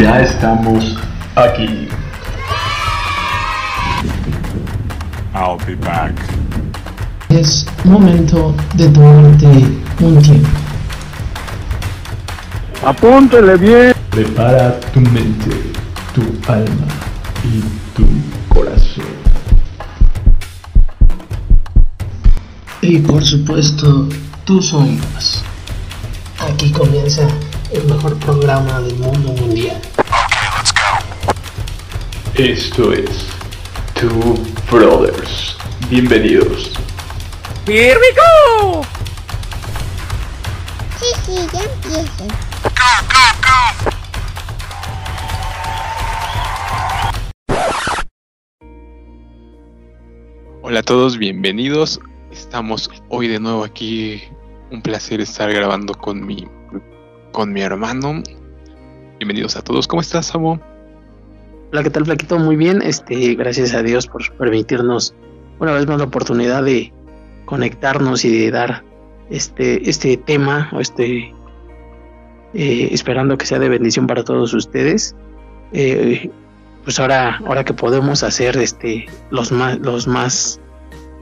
Ya estamos aquí. I'll be back. Es momento de tomarte un tiempo. Apúntele bien. Prepara tu mente, tu alma y tu corazón. Y por supuesto, tus oídos. Aquí comienza el mejor programa del mundo mundial. Esto es Two Brothers. Bienvenidos. Here we go! Sí, sí, ya empiecen. Hola a todos, bienvenidos. Estamos hoy de nuevo aquí. Un placer estar grabando con mi con mi hermano. Bienvenidos a todos. ¿Cómo estás, Samo? Hola, ¿qué tal, Flaquito? Muy bien. Este, gracias a Dios por permitirnos una vez más la oportunidad de conectarnos y de dar este, este tema este eh, esperando que sea de bendición para todos ustedes. Eh, pues ahora, ahora que podemos hacer este los más, los más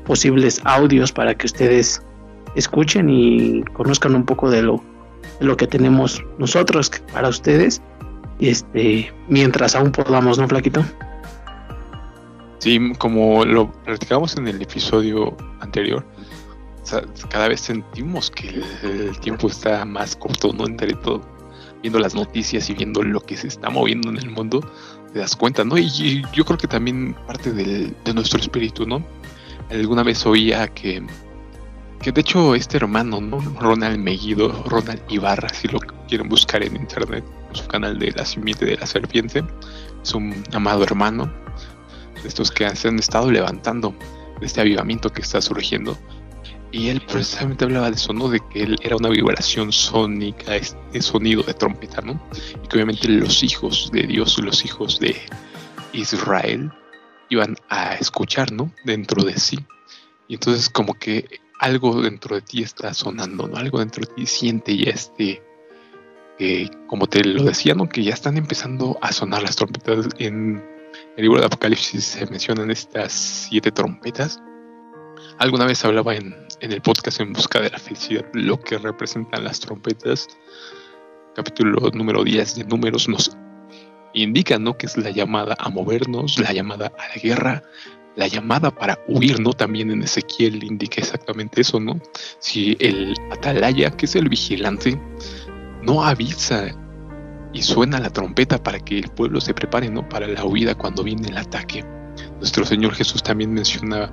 posibles audios para que ustedes escuchen y conozcan un poco de lo, de lo que tenemos nosotros para ustedes. Este, mientras aún podamos, ¿no, Flaquito? Sí, como lo platicamos en el episodio anterior, cada vez sentimos que el, tiempo está más corto, ¿no? Entre todo, viendo las noticias y viendo lo que se está moviendo en el mundo, te das cuenta, ¿no? Y, yo creo que también parte de nuestro espíritu, ¿no? Alguna vez oía que, que de hecho este hermano, ¿no? Ronald Meguido, Ronald Ibarra, si lo quieren buscar en internet, su canal de la simiente de la serpiente, es un amado hermano de estos que se han estado levantando de este avivamiento que está surgiendo. Y él precisamente hablaba de eso, ¿no? De que él era una vibración sónica, este sonido de trompeta, ¿no? Y que obviamente los hijos de Dios, los hijos de Israel, iban a escuchar, ¿no? Dentro de sí. Y entonces como que algo dentro de ti está sonando, ¿no? Algo dentro de ti siente ya este, eh, como te lo decía, ¿no? Que ya están empezando a sonar las trompetas. En el libro de Apocalipsis se mencionan estas siete trompetas. Alguna vez hablaba en, en el podcast En Busca de la Felicidad lo que representan las trompetas. Capítulo número 10 de Números nos indica, ¿no? Que es la llamada a movernos, la llamada a la guerra, la llamada para huir, ¿no? También en Ezequiel indica exactamente eso, ¿no? Si el atalaya, que es el vigilante, no avisa y suena la trompeta para que el pueblo se prepare, ¿no? Para la huida cuando viene el ataque. Nuestro Señor Jesús también menciona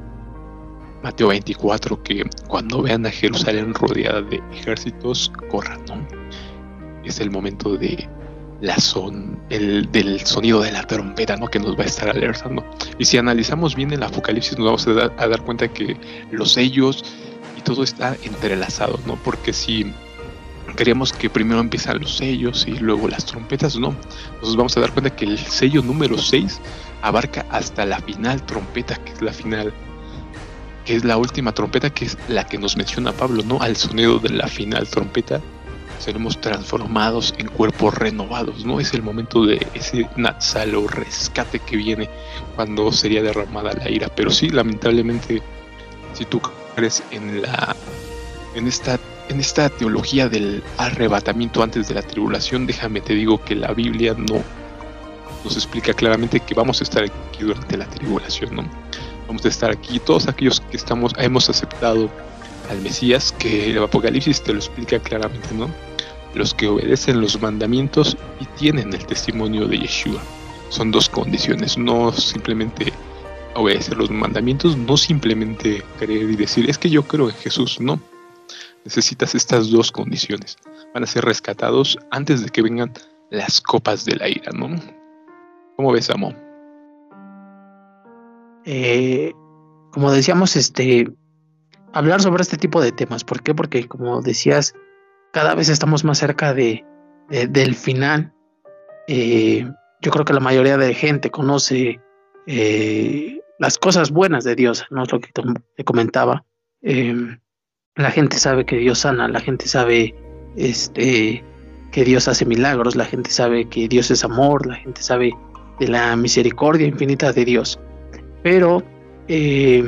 Mateo 24 que cuando vean a Jerusalén rodeada de ejércitos, corran, ¿no? Es el momento de la son, el, del sonido de la trompeta, ¿no? Que nos va a estar alertando. Y si analizamos bien el Apocalipsis, nos vamos a dar, a dar cuenta que los sellos y todo está entrelazado, ¿no? Porque si queríamos que primero empiezan los sellos y luego las trompetas, no. Nos vamos a dar cuenta que el sello número 6 abarca hasta la final trompeta, que es la final, que es la última trompeta, que es la que nos menciona Pablo, ¿no? Al sonido de la final trompeta seremos transformados en cuerpos renovados, ¿no? Es el momento de ese Natsalo rescate que viene cuando sería derramada la ira. Pero sí, lamentablemente, si tú crees en la en esta en esta teología del arrebatamiento antes de la tribulación, déjame te digo que la Biblia no nos explica claramente que vamos a estar aquí durante la tribulación, ¿no? Vamos a estar aquí todos aquellos que estamos hemos aceptado al Mesías, que el Apocalipsis te lo explica claramente, ¿no? Los que obedecen los mandamientos y tienen el testimonio de Yeshua. Son dos condiciones, no simplemente obedecer los mandamientos, no simplemente creer y decir, es que yo creo en Jesús, no. Necesitas estas dos condiciones. Van a ser rescatados antes de que vengan las copas de la ira, ¿no? ¿Cómo ves, Amo? Eh, como decíamos, este, hablar sobre este tipo de temas. ¿Por qué? Porque como decías, cada vez estamos más cerca de, de del final. Eh, yo creo que la mayoría de gente conoce eh, las cosas buenas de Dios, no es lo que te comentaba. Eh, la gente sabe que Dios sana, la gente sabe este, que Dios hace milagros, la gente sabe que Dios es amor, la gente sabe de la misericordia infinita de Dios. Pero eh,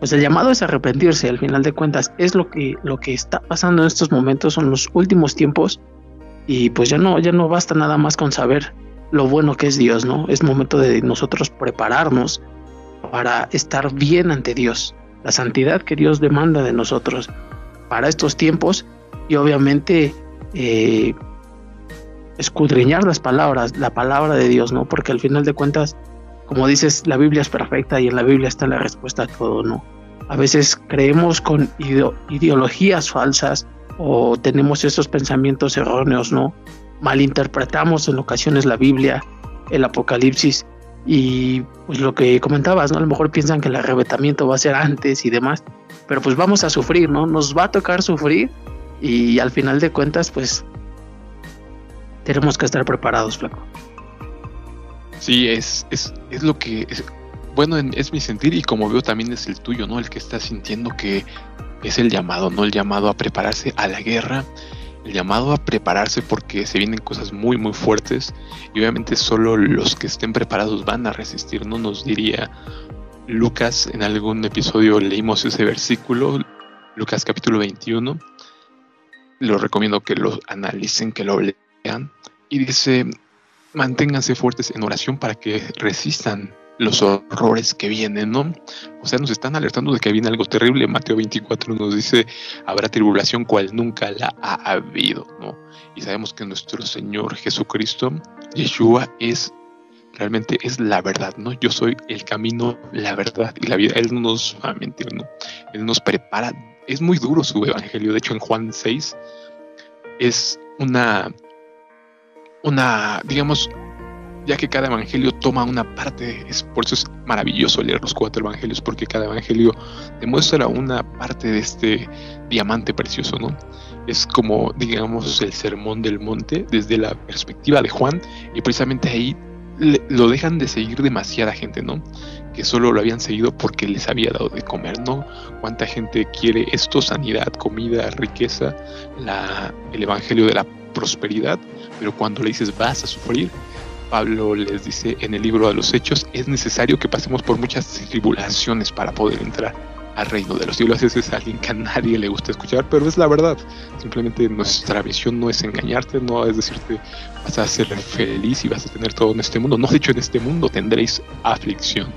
pues el llamado es arrepentirse, al final de cuentas es lo que, lo que está pasando en estos momentos, son los últimos tiempos y pues ya no, ya no basta nada más con saber lo bueno que es Dios, ¿no? Es momento de nosotros prepararnos para estar bien ante Dios, la santidad que Dios demanda de nosotros para estos tiempos y obviamente eh, escudriñar las palabras, la palabra de Dios, ¿no? Porque al final de cuentas, como dices, la Biblia es perfecta y en la Biblia está la respuesta a todo, ¿no? A veces creemos con ideologías falsas o tenemos esos pensamientos erróneos, ¿no? Malinterpretamos en ocasiones la Biblia, el Apocalipsis y pues lo que comentabas, ¿no? A lo mejor piensan que el arrebatamiento va a ser antes y demás, pero pues vamos a sufrir, ¿no? Nos va a tocar sufrir y al final de cuentas pues tenemos que estar preparados, flaco. Sí, es, es, es lo que es, bueno, es mi sentir y como veo también es el tuyo, ¿no? El que está sintiendo que es el llamado, ¿no? El llamado a prepararse a la guerra, el llamado a prepararse porque se vienen cosas muy, muy fuertes y obviamente solo los que estén preparados van a resistir, ¿no? Nos diría Lucas, en algún episodio leímos ese versículo, Lucas capítulo 21, lo recomiendo que lo analicen, que lo lean, y dice, manténganse fuertes en oración para que resistan los horrores que vienen, ¿no? O sea, nos están alertando de que viene algo terrible. Mateo 24 nos dice, habrá tribulación cual nunca la ha habido, ¿no? Y sabemos que nuestro Señor Jesucristo, Yeshua, es realmente es la verdad, ¿no? Yo soy el camino, la verdad y la vida. Él no nos va a mentir, ¿no? Él nos prepara. Es muy duro su evangelio. De hecho, en Juan 6 es una, una, digamos, ya que cada evangelio toma una parte, es, por eso es maravilloso leer los cuatro evangelios, porque cada evangelio demuestra una parte de este diamante precioso, ¿no? Es como, digamos, el sermón del monte desde la perspectiva de Juan, y precisamente ahí lo dejan de seguir demasiada gente, ¿no? Que solo lo habían seguido porque les había dado de comer, ¿no? ¿Cuánta gente quiere esto? Sanidad, comida, riqueza, la, el evangelio de la prosperidad, pero cuando le dices vas a sufrir, Pablo les dice en el libro de los Hechos, es necesario que pasemos por muchas tribulaciones para poder entrar al reino de los cielos. Ese es alguien que a nadie le gusta escuchar, pero es la verdad. Simplemente nuestra visión no es engañarte, no es decirte vas a ser feliz y vas a tener todo en este mundo. No, de hecho, en este mundo tendréis aflicción.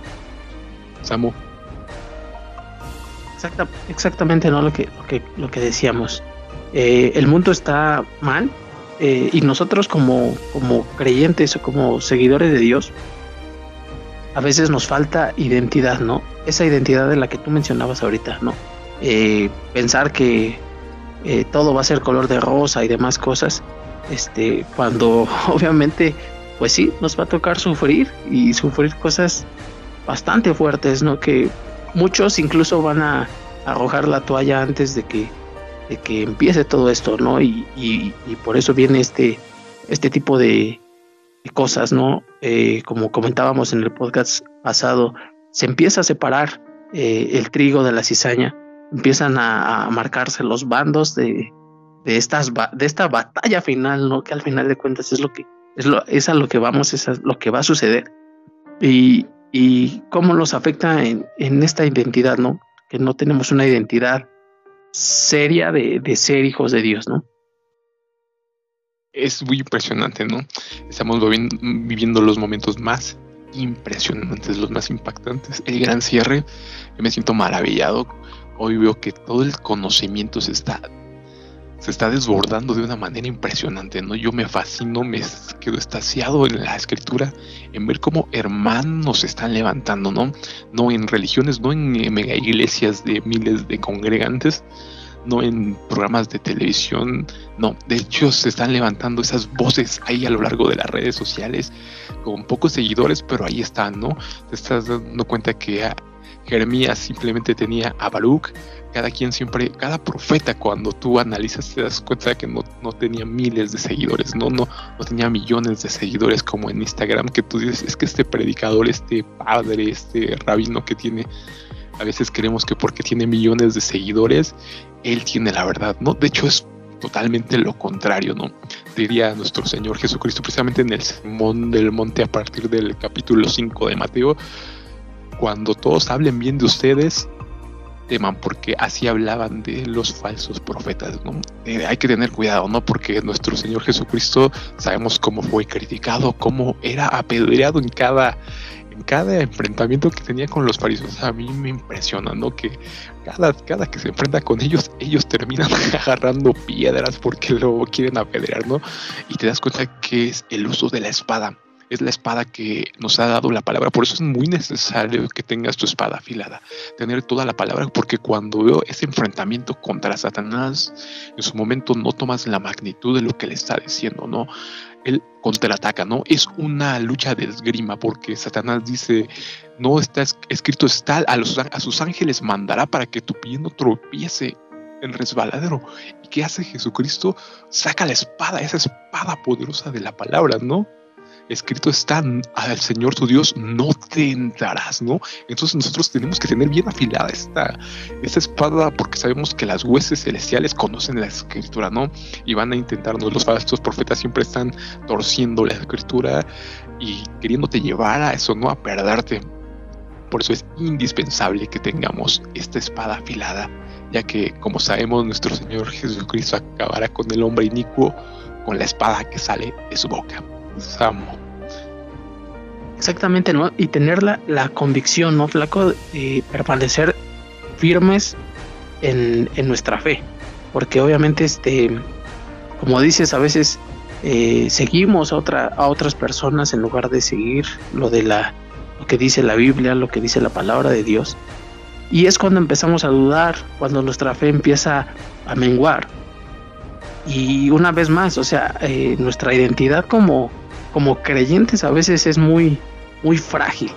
Samu. exactamente, ¿no? Lo que, lo que, lo que decíamos. Eh, el mundo está mal, eh, y nosotros como, como creyentes o como seguidores de Dios, a veces nos falta identidad, ¿no? Esa identidad de la que tú mencionabas ahorita, ¿no? Eh, pensar que eh, todo va a ser color de rosa y demás cosas, este, cuando obviamente, pues sí, nos va a tocar sufrir y sufrir cosas bastante fuertes, ¿no? Que muchos incluso van a arrojar la toalla antes de que de que empiece todo esto, ¿no? Y, por eso viene este, este tipo de, cosas, ¿no? Eh, como comentábamos en el podcast pasado, se empieza a separar eh, el trigo de la cizaña, empiezan a, marcarse los bandos de, de, estas, de esta batalla final, ¿no? Que al final de cuentas es lo que es, lo, es a lo que vamos, es lo que va a suceder. Y, y cómo nos afecta en, en esta identidad, ¿no? Que no tenemos una identidad seria de, ser hijos de Dios, ¿no? Es muy impresionante, ¿no? Estamos viviendo los momentos más impresionantes, los más impactantes. El gran cierre, me siento maravillado. Hoy veo que todo el conocimiento se está se está desbordando de una manera impresionante, ¿no? Yo me fascino, me quedo estaciado en la escritura, en ver cómo hermanos se están levantando, ¿no? No en religiones, no en mega iglesias de miles de congregantes, no en programas de televisión, no, de hecho se están levantando esas voces ahí a lo largo de las redes sociales, con pocos seguidores, pero ahí están, ¿no? Te estás dando cuenta que Jeremías simplemente tenía a Baruch, cada quien siempre, cada profeta cuando tú analizas te das cuenta que no, no tenía miles de seguidores, ¿no? No, no tenía millones de seguidores como en Instagram, que tú dices, es que este predicador, este padre, este rabino que tiene, a veces creemos que porque tiene millones de seguidores, él tiene la verdad, ¿no? De hecho es totalmente lo contrario, ¿no? diría nuestro Señor Jesucristo precisamente en el sermón del monte a partir del capítulo 5 de Mateo, cuando todos hablen bien de ustedes, teman porque así hablaban de los falsos profetas, ¿no? Eh, hay que tener cuidado, ¿no? Porque nuestro Señor Jesucristo sabemos cómo fue criticado, cómo era apedreado en cada en cada enfrentamiento que tenía con los fariseos, a mí me impresiona, ¿no? Que cada, cada que se enfrenta con ellos, ellos terminan agarrando piedras porque lo quieren apedrear, ¿no? Y te das cuenta que es el uso de la espada es la espada que nos ha dado la palabra. Por eso es muy necesario que tengas tu espada afilada, tener toda la palabra, porque cuando veo ese enfrentamiento contra Satanás, en su momento no tomas la magnitud de lo que le está diciendo, ¿no? Él contraataca, ¿no? Es una lucha de esgrima, porque Satanás dice, no está escrito, está a, los, a sus ángeles mandará para que tu pie no tropiece en resbaladero. ¿Y qué hace Jesucristo? Saca la espada, esa espada poderosa de la palabra, ¿no? Escrito está al Señor tu Dios, no te entrarás, ¿no? Entonces nosotros tenemos que tener bien afilada esta, esta espada porque sabemos que las huestes celestiales conocen la escritura, ¿no? Y van a intentarnos, los falsos profetas siempre están torciendo la escritura y queriéndote llevar a eso, ¿no? A perderte. Por eso es indispensable que tengamos esta espada afilada, ya que, como sabemos, nuestro Señor Jesucristo acabará con el hombre inicuo con la espada que sale de su boca. Exactamente, ¿no? Y tener la, la convicción, ¿no, Flaco? De permanecer firmes en, nuestra fe. Porque obviamente, este, como dices, a veces eh, seguimos a, otra, a otras personas en lugar de seguir lo de la lo que dice la Biblia, lo que dice la palabra de Dios. Y es cuando empezamos a dudar, cuando nuestra fe empieza a menguar. Y una vez más, o sea, eh, nuestra identidad como, como creyentes a veces es muy, muy frágil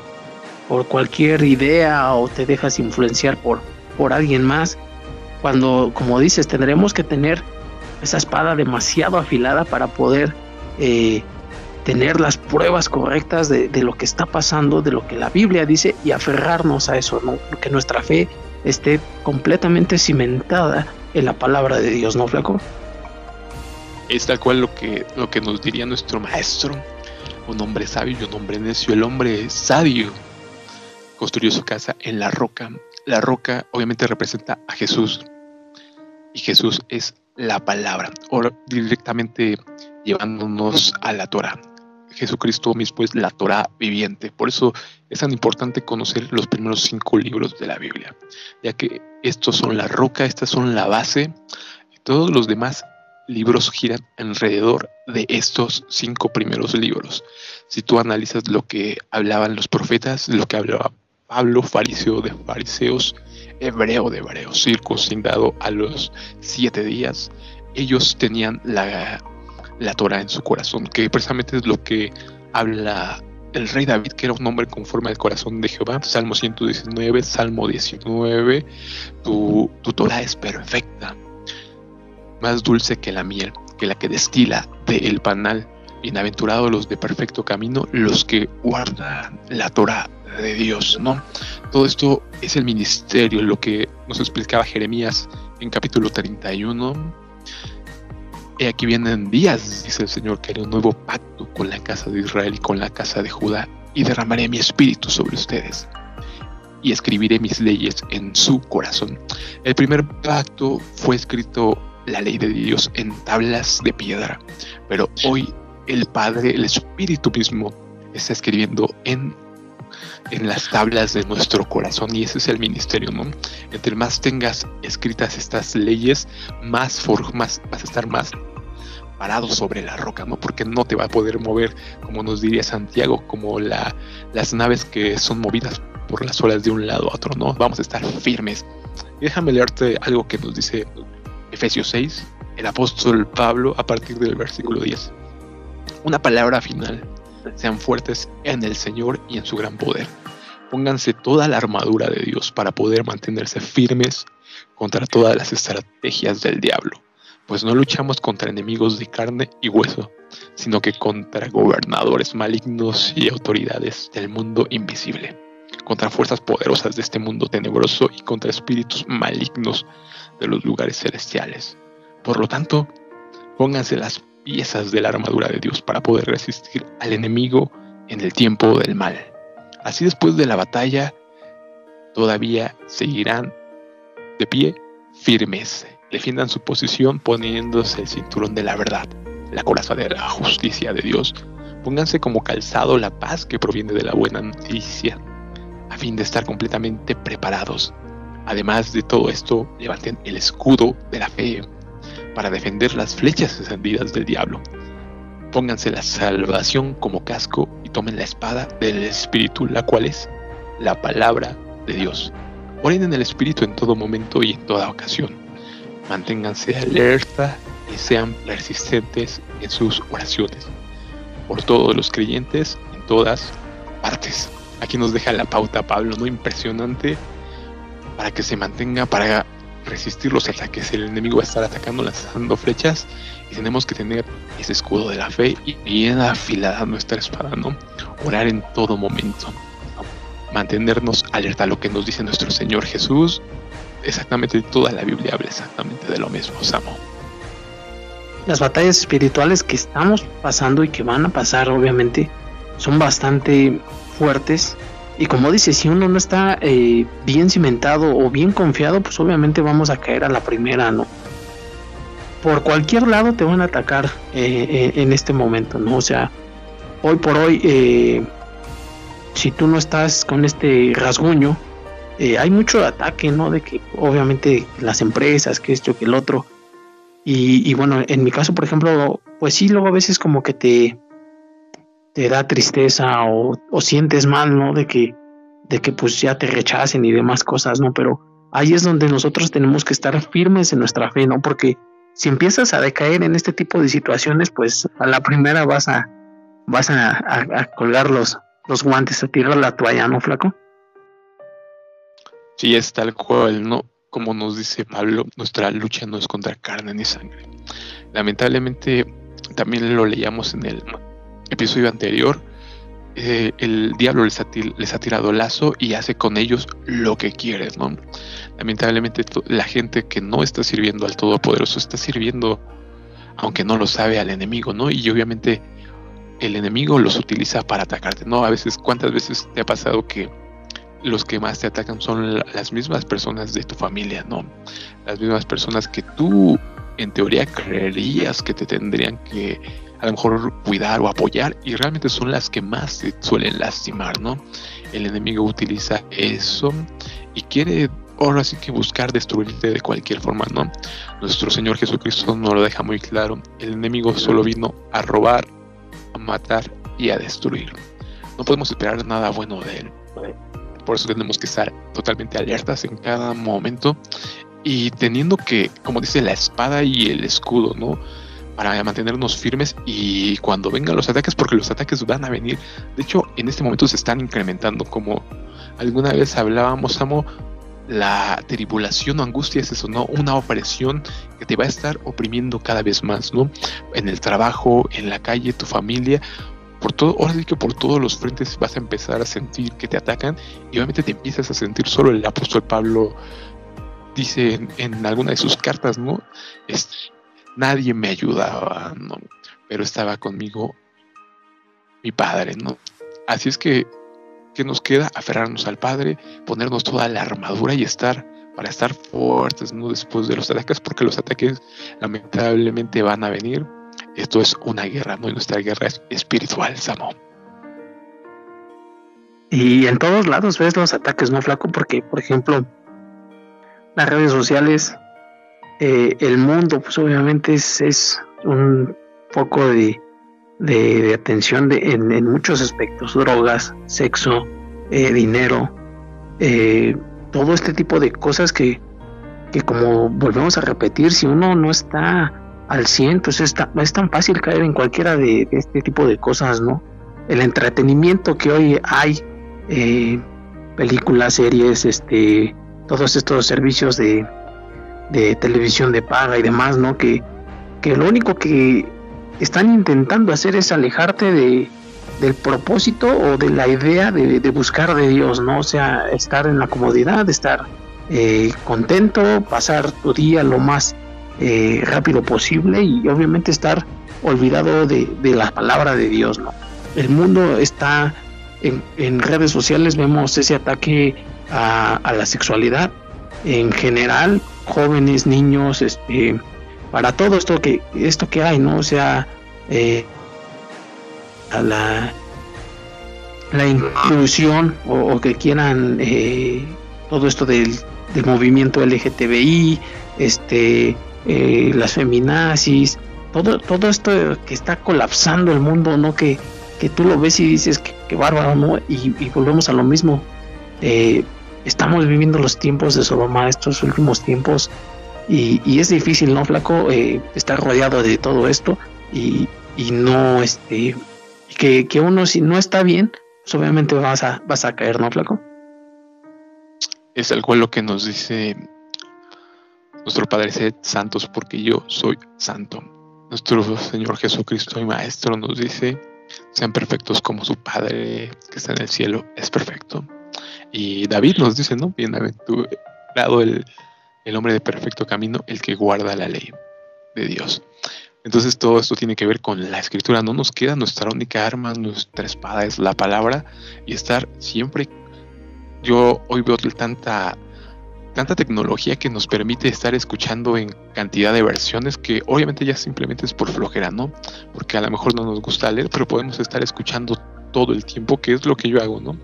por cualquier idea o te dejas influenciar por, por alguien más. Cuando, como dices, tendremos que tener esa espada demasiado afilada para poder eh, tener las pruebas correctas de, lo que está pasando, de lo que la Biblia dice y aferrarnos a eso, ¿no? que nuestra fe esté completamente cimentada en la palabra de Dios, ¿no, Flaco? Es tal cual lo que, lo que nos diría nuestro maestro, un hombre sabio y un hombre necio. El hombre sabio construyó su casa en la roca. La roca obviamente representa a Jesús y Jesús es la palabra, o directamente llevándonos a la Torah. Jesucristo mismo es la Torah viviente. Por eso es tan importante conocer los primeros cinco libros de la Biblia, ya que estos son la roca, estas son la base, y todos los demás libros giran alrededor de estos cinco primeros libros. Si tú analizas lo que hablaban los profetas, lo que hablaba Pablo, fariseo de fariseos, hebreo de hebreos, circuncidado a los siete días, ellos tenían la, la Torah en su corazón, que precisamente es lo que habla el rey David, que era un hombre conforme al corazón de Jehová. Salmo 119, Salmo 19, tu, tu Torah es perfecta más dulce que la miel, que la que destila del panal. Bienaventurados los de perfecto camino, los que guardan la Torah de Dios, ¿no? Todo esto es el ministerio, lo que nos explicaba Jeremías en capítulo 31. Y aquí vienen días, dice el Señor, que haré un nuevo pacto con la casa de Israel y con la casa de Judá, y derramaré mi espíritu sobre ustedes, y escribiré mis leyes en su corazón. El primer pacto fue escrito la ley de Dios en tablas de piedra, pero hoy el Padre, el Espíritu mismo, está escribiendo en, en las tablas de nuestro corazón y ese es el ministerio, ¿no? Entre más tengas escritas estas leyes, más, vas a estar más parado sobre la roca, ¿no? Porque no te va a poder mover, como nos diría Santiago, como la, las naves que son movidas por las olas de un lado a otro, ¿no? Vamos a estar firmes. déjame leerte algo que nos dice Efesios 6, el apóstol Pablo a partir del versículo 10. Una palabra final. Sean fuertes en el Señor y en su gran poder. Pónganse toda la armadura de Dios para poder mantenerse firmes contra todas las estrategias del diablo, pues no luchamos contra enemigos de carne y hueso, sino que contra gobernadores malignos y autoridades del mundo invisible, contra fuerzas poderosas de este mundo tenebroso y contra espíritus malignos de los lugares celestiales. Por lo tanto, pónganse la piezas de la armadura de Dios para poder resistir al enemigo en el tiempo del mal. Así después de la batalla, todavía seguirán de pie firmes, defiendan su posición poniéndose el cinturón de la verdad, la coraza de la justicia de Dios. Pónganse como calzado la paz que proviene de la buena noticia, a fin de estar completamente preparados. Además de todo esto, levanten el escudo de la fe para defender las flechas encendidas del diablo. Pónganse la salvación como casco y tomen la espada del Espíritu, la cual es la palabra de Dios. Oren en el Espíritu en todo momento y en toda ocasión. Manténganse alerta y sean persistentes en sus oraciones. Por todos los creyentes en todas partes. Aquí nos deja la pauta Pablo, ¿no? Impresionante para que se mantenga, para resistir los ataques. El enemigo va a estar atacando, lanzando flechas y tenemos que tener ese escudo de la fe y bien afilada nuestra espada, ¿no? Orar en todo momento. Mantenernos alerta a lo que nos dice nuestro Señor Jesús. Exactamente toda la Biblia habla exactamente de lo mismo, Samo. Las batallas espirituales que estamos pasando y que van a pasar, obviamente, son bastante fuertes y como dice, si uno no está eh, bien cimentado o bien confiado, pues obviamente vamos a caer a la primera, ¿no? Por cualquier lado te van a atacar eh, eh, en este momento, ¿no? O sea, hoy por hoy, si tú no estás con este rasguño, hay mucho ataque, ¿no? De que obviamente las empresas, que esto, que el otro. Y, y bueno, en mi caso, por ejemplo, pues sí, luego a veces como que te, te da tristeza o, sientes mal, ¿no? De que, de que pues ya te rechacen y demás cosas, ¿no? Pero ahí es donde nosotros tenemos que estar firmes en nuestra fe, ¿no? Porque si empiezas a decaer en este tipo de situaciones, pues a la primera vas a, vas a, colgar los, los guantes, a tirar la toalla, ¿no, flaco? Sí, es tal cual, ¿no? Como nos dice Pablo, nuestra lucha no es contra carne ni sangre. Lamentablemente, también lo leíamos en el episodio anterior, eh, el diablo les ha, tirado lazo y hace con ellos lo que quiere, ¿no? Lamentablemente la gente que no está sirviendo al Todopoderoso está sirviendo, aunque no lo sabe, al enemigo, ¿no? Y obviamente el enemigo los utiliza para atacarte, ¿no? A veces, ¿cuántas veces te ha pasado que los que más te atacan son las mismas personas de tu familia, ¿no? Las mismas personas que tú en teoría creerías que te tendrían que a lo mejor cuidar o apoyar y realmente son las que más te suelen lastimar, ¿no? El enemigo utiliza eso y quiere ahora sí que buscar destruirte de cualquier forma, ¿no? Nuestro Señor Jesucristo nos lo deja muy claro. El enemigo solo vino a robar, a matar y a destruir. No podemos esperar nada bueno de él. Por eso tenemos que estar totalmente alertas en cada momento y teniendo que, como dice, la espada y el escudo, ¿no? Para mantenernos firmes y cuando vengan los ataques, porque los ataques van a venir. De hecho, en este momento se están incrementando, como alguna vez hablábamos, Amo, la tribulación o angustia es eso, ¿no? Una opresión que te va a estar oprimiendo cada vez más, ¿no? En el trabajo, en la calle, tu familia, por todo, ahora sí que por todos los frentes vas a empezar a sentir que te atacan y obviamente te empiezas a sentir solo. El apóstol Pablo dice en, alguna de sus cartas, ¿no? Nadie me ayudaba, ¿no? Pero estaba conmigo mi padre, ¿no? Así es que, ¿qué nos queda? Aferrarnos al Padre, ponernos toda la armadura y estar, para estar fuertes, ¿no? Después de los ataques, porque los ataques lamentablemente van a venir. Esto es una guerra, ¿no? Y nuestra guerra es espiritual, Samo. Y en todos lados ves los ataques, ¿no, Flaco? Porque, por ejemplo, las redes sociales eh, el mundo, pues obviamente es, un foco de, de, atención de, en, muchos aspectos, drogas, sexo, eh, dinero, eh, todo este tipo de cosas que, que como volvemos a repetir, si uno no está al 100, pues es es tan fácil caer en cualquiera de, este tipo de cosas, ¿no? El entretenimiento que hoy hay, películas, series, este, todos estos servicios de, de televisión de paga y demás, ¿no? Que, que lo único que están intentando hacer es alejarte de, del propósito o de la idea de, buscar de Dios, ¿no? O sea, estar en la comodidad, estar eh, contento, pasar tu día lo más eh, rápido posible y obviamente estar olvidado de, la palabra de Dios, ¿no? El mundo está en, redes sociales, vemos ese ataque a, la sexualidad en general, jóvenes, niños, este, para todo esto que, esto que hay, ¿no? O sea, eh, a la, la inclusión o, que quieran eh, todo esto del, del movimiento LGTBI, este, eh, las feminazis, todo, todo esto que está colapsando el mundo, ¿no? Que, que tú lo ves y dices que, bárbaro, ¿no? Y, volvemos a lo mismo. Eh, estamos viviendo los tiempos de Sodoma, estos últimos tiempos, y, es difícil, ¿no, Flaco? Eh, estar rodeado de todo esto y, no, este, que, que uno si no está bien, pues obviamente vas a, vas a caer, ¿no, Flaco? Es algo lo que nos dice nuestro Padre, sed santos porque yo soy santo. Nuestro Señor Jesucristo y Maestro nos dice, sean perfectos como su Padre que está en el cielo es perfecto. Y David nos dice, ¿no? Bienaventurado el, el hombre de perfecto camino, el que guarda la ley de Dios. Entonces todo esto tiene que ver con la escritura. No nos queda nuestra única arma, nuestra espada es la palabra y estar siempre. Yo hoy veo tanta tanta tecnología que nos permite estar escuchando en cantidad de versiones que obviamente ya simplemente es por flojera, ¿no? Porque a lo mejor no nos gusta leer, pero podemos estar escuchando todo el tiempo, que es lo que yo hago, ¿no?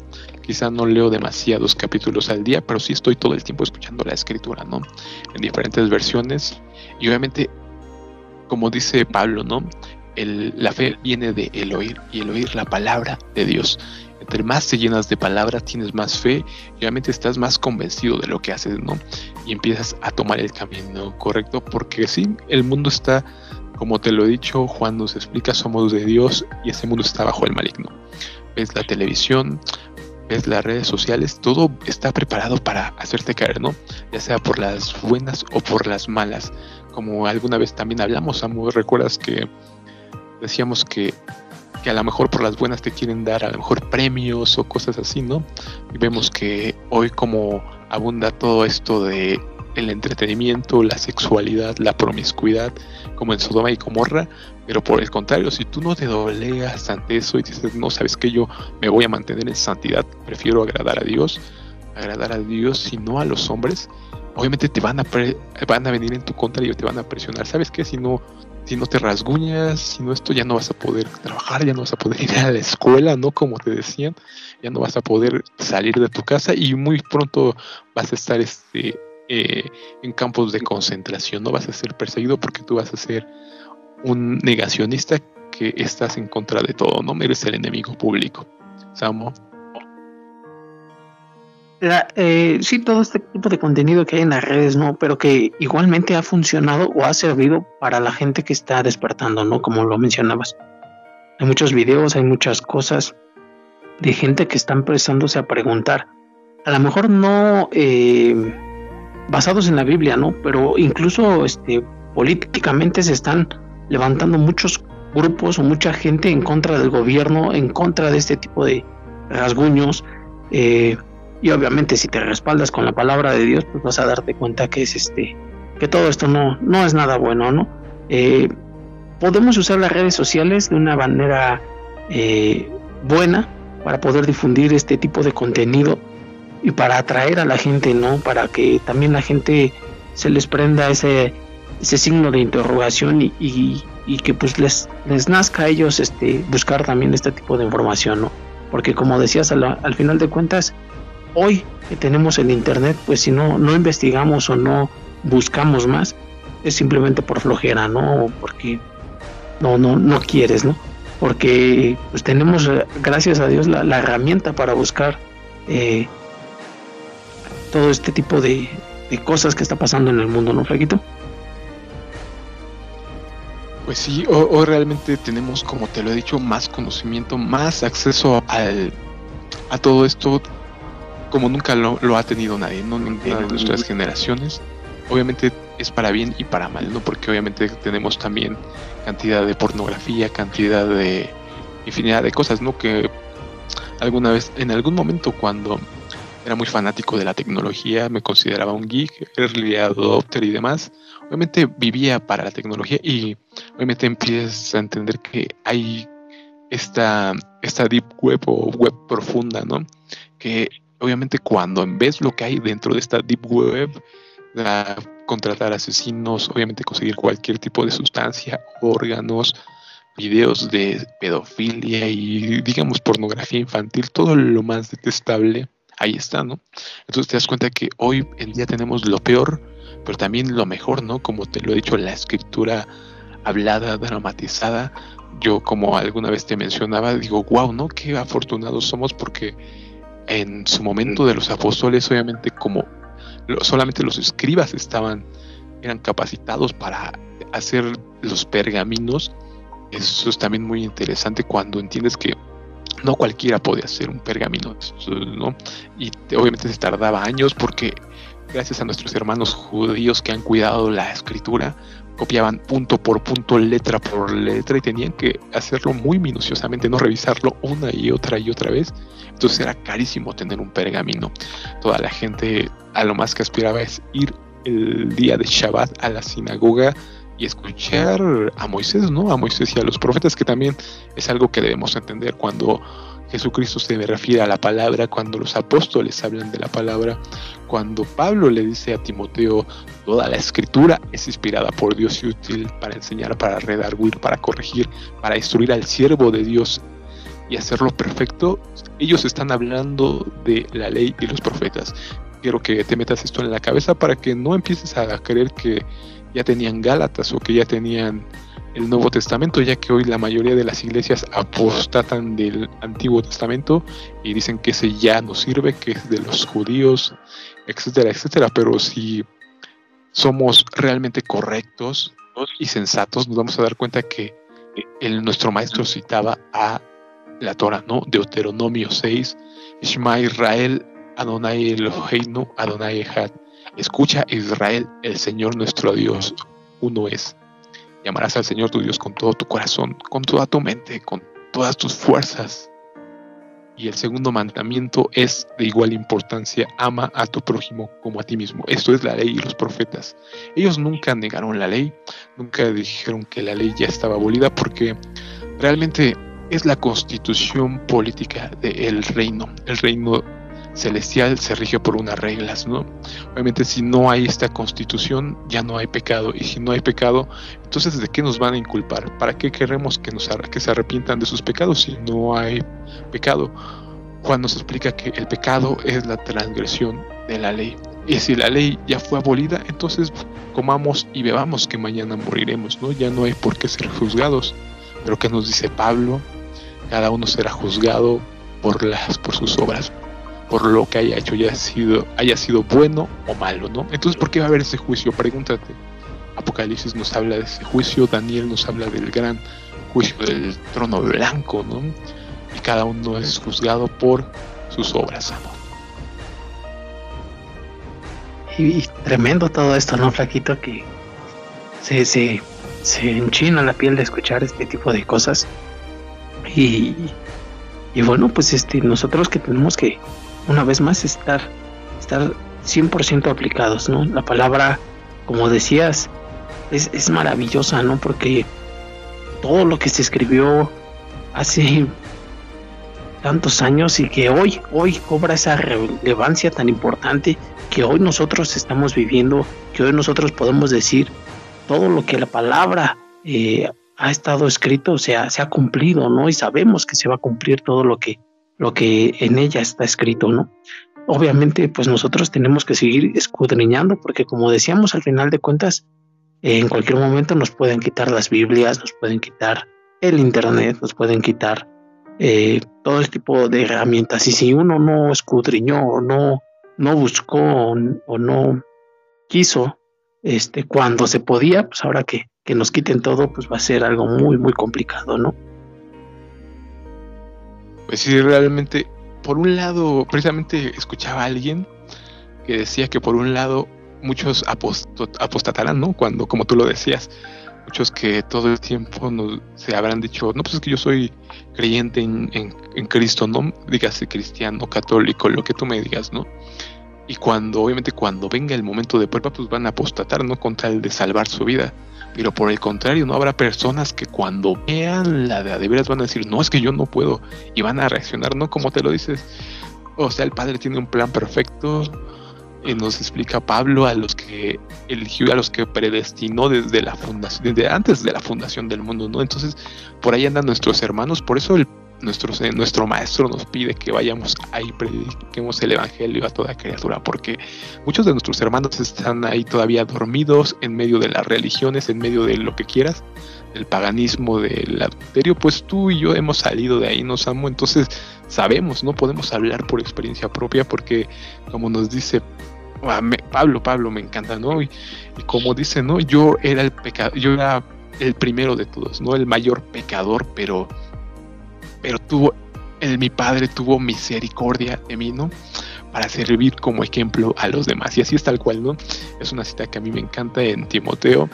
Quizá no leo demasiados capítulos al día, pero sí estoy todo el tiempo escuchando la escritura, ¿no? En diferentes versiones. Y obviamente, como dice Pablo, ¿no? La fe viene de el oír y el oír la palabra de Dios entre más te llenas de palabras, tienes más fe y obviamente estás más convencido de lo que haces, ¿no? Y empiezas a tomar el camino correcto, porque sí, el mundo está, como te lo he dicho, Juan nos explica, somos de Dios y ese mundo está bajo el maligno. Ves la televisión, ves las redes sociales, todo está preparado para hacerte caer, ¿no? Ya sea por las buenas o por las malas. Como alguna vez también hablamos, amor, recuerdas que decíamos que que a lo mejor por las buenas te quieren dar a lo mejor premios o cosas así, ¿no? Y vemos que hoy como abunda todo esto de el entretenimiento, la sexualidad, la promiscuidad, como en Sodoma y Gomorra, pero por el contrario, si tú no te doblegas ante eso y dices, no, sabes que yo me voy a mantener en santidad, prefiero agradar a Dios, agradar a Dios y no a los hombres, obviamente te van a, van a venir en tu contra y te van a presionar, ¿sabes qué? Si no si no te rasguñas, si no esto, ya no vas a poder trabajar, ya no vas a poder ir a la escuela, ¿no? Como te decían, ya no vas a poder salir de tu casa y muy pronto vas a estar este, eh, en campos de concentración, no vas a ser perseguido porque tú vas a ser un negacionista que estás en contra de todo, no eres el enemigo público. Samo eh, sí, todo este tipo de contenido que hay en las redes, ¿no? Pero que igualmente ha funcionado o ha servido para la gente que está despertando, ¿no? Como lo mencionabas. Hay muchos videos, hay muchas cosas de gente que está empezándose a preguntar. A lo mejor no eh, basados en la Biblia, ¿no? Pero incluso este, políticamente se están levantando muchos grupos o mucha gente en contra del gobierno, en contra de este tipo de rasguños. Eh, y obviamente si te respaldas con la palabra de Dios, pues vas a darte cuenta que es este, que todo esto no, no es nada bueno, ¿no? Eh, podemos usar las redes sociales de una manera eh, buena para poder difundir este tipo de contenido y para atraer a la gente, ¿no? Para que también la gente se les prenda ese, ese signo de interrogación y, y, que pues les, les nazca a ellos este, buscar también este tipo de información, ¿no? Porque como decías, al final de cuentas, hoy que tenemos el internet, pues si no, no investigamos o no buscamos más, es simplemente por flojera, ¿no? Porque no, no, no quieres, ¿no? Porque pues tenemos, eh, gracias a Dios, la, herramienta para buscar eh, todo este tipo de, cosas que está pasando en el mundo, ¿no, Flaquito? Pues sí, hoy realmente tenemos, como te lo he dicho, más conocimiento, más acceso al, a todo esto como nunca lo, ha tenido nadie, ¿no? En, nuestras generaciones. Obviamente es para bien y para mal, ¿no? Porque obviamente tenemos también cantidad de pornografía, cantidad de infinidad de cosas, ¿no? Que alguna vez, en algún momento cuando era muy fanático de la tecnología, me consideraba un geek, early adopter y demás. Obviamente vivía para la tecnología y obviamente empiezas a entender que hay esta, esta deep web o web profunda, ¿no? Que obviamente cuando ves lo que hay dentro de esta deep web, contratar asesinos, obviamente conseguir cualquier tipo de sustancia, órganos, videos de pedofilia y digamos pornografía infantil, todo lo más detestable, ahí está, ¿no? Entonces te das cuenta que hoy en día tenemos lo peor, pero también lo mejor, ¿no? Como te lo he dicho, la escritura hablada, dramatizada. Yo como alguna vez te mencionaba, digo, wow, ¿no? Qué afortunados somos porque en su momento de los apóstoles, obviamente como solamente los escribas estaban, eran capacitados para hacer los pergaminos. Eso es también muy interesante cuando entiendes que no cualquiera podía hacer un pergamino, ¿no? Y obviamente se tardaba años porque gracias a nuestros hermanos judíos que han cuidado la escritura, copiaban punto por punto, letra por letra y tenían que hacerlo muy minuciosamente, no revisarlo una y otra y otra vez. Entonces era carísimo tener un pergamino. Toda la gente a lo más que aspiraba es ir el día de Shabbat a la sinagoga y escuchar a Moisés, ¿no? A Moisés y a los profetas, que también es algo que debemos entender cuando Jesucristo se refiere a la palabra, cuando los apóstoles hablan de la palabra, cuando Pablo le dice a Timoteo, toda la escritura es inspirada por Dios y útil para enseñar, para redarguir, para corregir, para instruir al siervo de Dios y hacerlo perfecto, ellos están hablando de la ley y los profetas. Quiero que te metas esto en la cabeza para que no empieces a creer que ya tenían Gálatas o que ya tenían el Nuevo Testamento, ya que hoy la mayoría de las iglesias apostatan del Antiguo Testamento y dicen que ese ya no sirve, que es de los judíos, etcétera, etcétera. Pero si somos realmente correctos y sensatos, nos vamos a dar cuenta que el, nuestro maestro citaba a la Torah, ¿no? Deuteronomio 6, Shema Israel, Adonai Eloheinu, Adonai Echad. Escucha Israel, el Señor nuestro Dios, uno es. Llamarás al Señor tu Dios con todo tu corazón, con toda tu mente, con todas tus fuerzas. Y el segundo mandamiento es de igual importancia, ama a tu prójimo como a ti mismo. Esto es la ley y los profetas. Ellos nunca negaron la ley, nunca dijeron que la ley ya estaba abolida porque realmente es la constitución política del reino. El reino celestial se rige por unas reglas, ¿no? Obviamente si no hay esta constitución, ya no hay pecado. Y si no hay pecado, entonces ¿de qué nos van a inculpar? ¿Para qué queremos que, nos, que se arrepientan de sus pecados si no hay pecado? Juan nos explica que el pecado es la transgresión de la ley. Y si la ley ya fue abolida, entonces comamos y bebamos que mañana moriremos, ¿no? Ya no hay por qué ser juzgados. Pero ¿qué nos dice Pablo? Cada uno será juzgado por, las, por sus obras por lo que haya hecho, haya sido, haya sido bueno o malo, ¿no? Entonces, ¿por qué va a haber ese juicio? Pregúntate. Apocalipsis nos habla de ese juicio, Daniel nos habla del gran juicio del trono blanco, ¿no? Y cada uno es juzgado por sus obras, ¿no? Y, tremendo todo esto, ¿no, Flaquito? Que se, se, se enchina la piel de escuchar este tipo de cosas. Y, y bueno, pues este, nosotros que tenemos que una vez más estar, estar 100% aplicados, ¿no? La palabra, como decías, es, es maravillosa, ¿no? Porque todo lo que se escribió hace tantos años y que hoy, hoy cobra esa relevancia tan importante que hoy nosotros estamos viviendo, que hoy nosotros podemos decir todo lo que la palabra eh, ha estado escrito, o sea, se ha cumplido, ¿no? Y sabemos que se va a cumplir todo lo que lo que en ella está escrito, ¿no? Obviamente, pues nosotros tenemos que seguir escudriñando porque como decíamos al final de cuentas, en cualquier momento nos pueden quitar las Biblias, nos pueden quitar el Internet, nos pueden quitar eh, todo este tipo de herramientas. Y si uno no escudriñó o no, no buscó o, no quiso este, cuando se podía, pues ahora que, que nos quiten todo, pues va a ser algo muy, muy complicado, ¿no? Pues sí, realmente, por un lado, precisamente escuchaba a alguien que decía que por un lado muchos apostatarán, ¿no? Cuando, como tú lo decías, muchos que todo el tiempo se habrán dicho, no, pues es que yo soy creyente en, en, Cristo, no digas cristiano, católico, lo que tú me digas, ¿no? Y cuando, obviamente, cuando venga el momento de prueba, pues van a apostatar, ¿no? Con tal de salvar su vida. Pero por el contrario, no habrá personas que cuando vean la de, de van a decir, no, es que yo no puedo. Y van a reaccionar, ¿no? Como te lo dices. O sea, el Padre tiene un plan perfecto y nos explica Pablo a los que eligió, a los que predestinó desde la fundación, desde antes de la fundación del mundo, ¿no? Entonces, por ahí andan nuestros hermanos, por eso el, nuestro, nuestro maestro nos pide que vayamos ahí, prediquemos el evangelio a toda criatura, porque muchos de nuestros hermanos están ahí todavía dormidos en medio de las religiones, en medio de lo que quieras, del paganismo, del adulterio, pues tú y yo hemos salido de ahí, nos amo, entonces sabemos, no podemos hablar por experiencia propia, porque como nos dice Ah, Pablo, Pablo me encanta, ¿no? Y, como dice, ¿no? Yo era el pecado, yo era el primero de todos, ¿no? El mayor pecador, pero, pero tuvo, el, mi padre tuvo misericordia de mí, ¿no? Para servir como ejemplo a los demás. Y así es tal cual, ¿no? Es una cita que a mí me encanta en Timoteo,